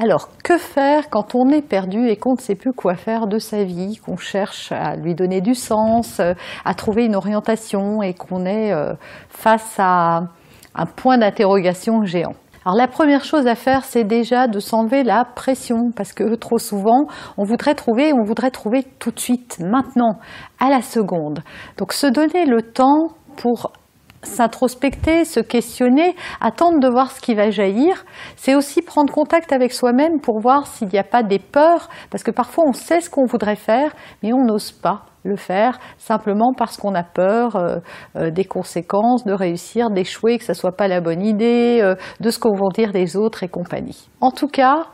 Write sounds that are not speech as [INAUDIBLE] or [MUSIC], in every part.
Alors, que faire quand on est perdu et qu'on ne sait plus quoi faire de sa vie, qu'on cherche à lui donner du sens, à trouver une orientation et qu'on est euh, face à un point d'interrogation géant? Alors la première chose à faire, c'est déjà de s'enlever la pression, parce que trop souvent, on voudrait trouver, on voudrait trouver tout de suite, maintenant, à la seconde. Donc se donner le temps pour s'introspecter, se questionner, attendre de voir ce qui va jaillir, c'est aussi prendre contact avec soi-même pour voir s'il n'y a pas des peurs, parce que parfois on sait ce qu'on voudrait faire, mais on n'ose pas le faire simplement parce qu'on a peur euh, euh, des conséquences, de réussir, d'échouer, que ce soit pas la bonne idée, euh, de ce qu'on vont dire les autres et compagnie. En tout cas,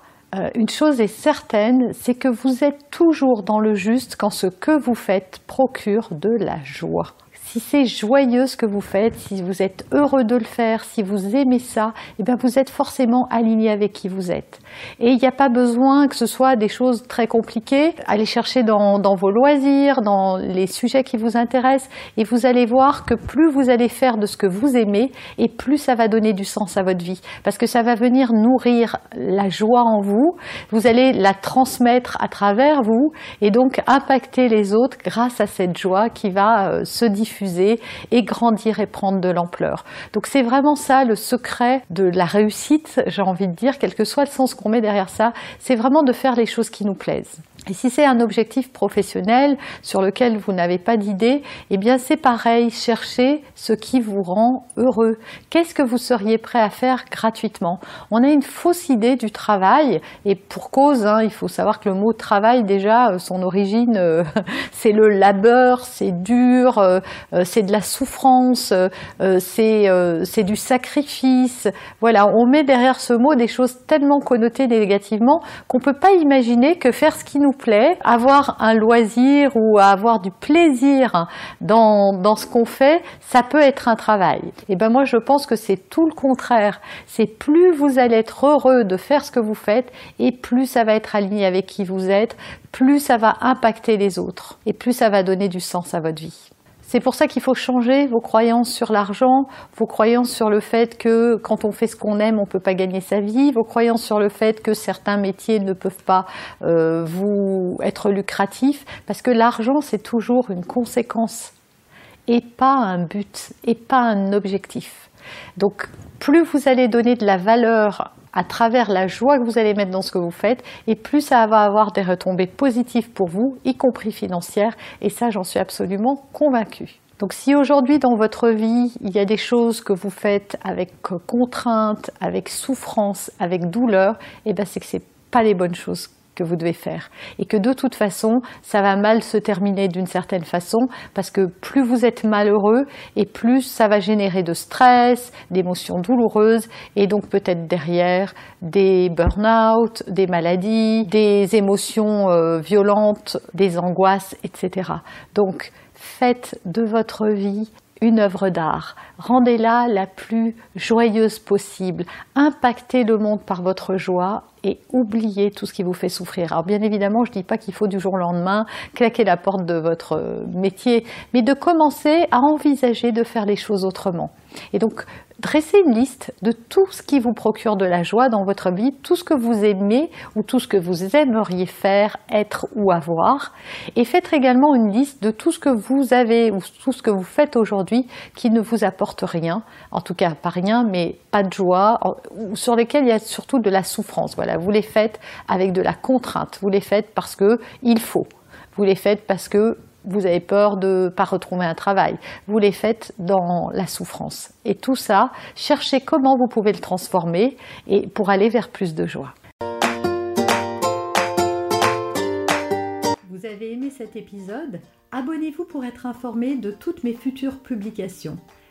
une chose est certaine, c'est que vous êtes toujours dans le juste quand ce que vous faites procure de la joie si c'est joyeux ce que vous faites, si vous êtes heureux de le faire, si vous aimez ça, eh bien vous êtes forcément aligné avec qui vous êtes. Et il n'y a pas besoin que ce soit des choses très compliquées. Allez chercher dans, vos loisirs, dans les sujets qui vous intéressent, et vous allez voir que plus vous allez faire de ce que vous aimez, et plus ça va donner du sens à votre vie, parce que ça va venir nourrir la joie en vous. Vous allez la transmettre à travers vous, et donc impacter les autres grâce à cette joie qui va euh, se diffuser et grandir et prendre de l'ampleur. Donc c'est vraiment ça le secret de la réussite, j'ai envie de dire, quel que soit le sens qu'on met derrière ça, c'est vraiment de faire les choses qui nous plaisent. Et si c'est un objectif professionnel sur lequel vous n'avez pas d'idée, eh bien c'est pareil, cherchez ce qui vous rend heureux. Qu'est-ce que vous seriez prêt à faire gratuitement? On a une fausse idée du travail et pour cause, hein, il faut savoir que le mot travail déjà, euh, son origine, euh, [LAUGHS] c'est le labeur, c'est dur, euh, c'est de la souffrance, c'est du sacrifice. Voilà, on met derrière ce mot des choses tellement connotées négativement qu'on peut pas imaginer que faire ce qui nous plaît, avoir un loisir ou avoir du plaisir dans, dans ce qu'on fait, ça peut être un travail. Et ben moi je pense que c'est tout le contraire. C'est plus vous allez être heureux de faire ce que vous faites et plus ça va être aligné avec qui vous êtes, plus ça va impacter les autres et plus ça va donner du sens à votre vie. C'est pour ça qu'il faut changer vos croyances sur l'argent, vos croyances sur le fait que quand on fait ce qu'on aime, on ne peut pas gagner sa vie, vos croyances sur le fait que certains métiers ne peuvent pas euh, vous être lucratifs, parce que l'argent, c'est toujours une conséquence et pas un but, et pas un objectif. Donc plus vous allez donner de la valeur à travers la joie que vous allez mettre dans ce que vous faites, et plus ça va avoir des retombées positives pour vous, y compris financières, et ça j'en suis absolument convaincue. Donc si aujourd'hui dans votre vie, il y a des choses que vous faites avec contrainte, avec souffrance, avec douleur, eh ben c'est que c'est pas les bonnes choses que vous devez faire et que de toute façon ça va mal se terminer d'une certaine façon parce que plus vous êtes malheureux et plus ça va générer de stress, d'émotions douloureuses et donc peut-être derrière des burn-out, des maladies, des émotions euh, violentes, des angoisses, etc. Donc faites de votre vie une œuvre d'art. Rendez-la la plus joyeuse possible. Impactez le monde par votre joie et oubliez tout ce qui vous fait souffrir. Alors bien évidemment, je ne dis pas qu'il faut du jour au lendemain claquer la porte de votre métier, mais de commencer à envisager de faire les choses autrement. Et donc, dressez une liste de tout ce qui vous procure de la joie dans votre vie, tout ce que vous aimez ou tout ce que vous aimeriez faire, être ou avoir. Et faites également une liste de tout ce que vous avez ou tout ce que vous faites aujourd'hui qui ne vous apporte rien, en tout cas pas rien, mais pas de joie, sur lesquels il y a surtout de la souffrance. Voilà, vous les faites avec de la contrainte, vous les faites parce que il faut. Vous les faites parce que vous avez peur de ne pas retrouver un travail. Vous les faites dans la souffrance. Et tout ça, cherchez comment vous pouvez le transformer et pour aller vers plus de joie. cet épisode, abonnez-vous pour être informé de toutes mes futures publications.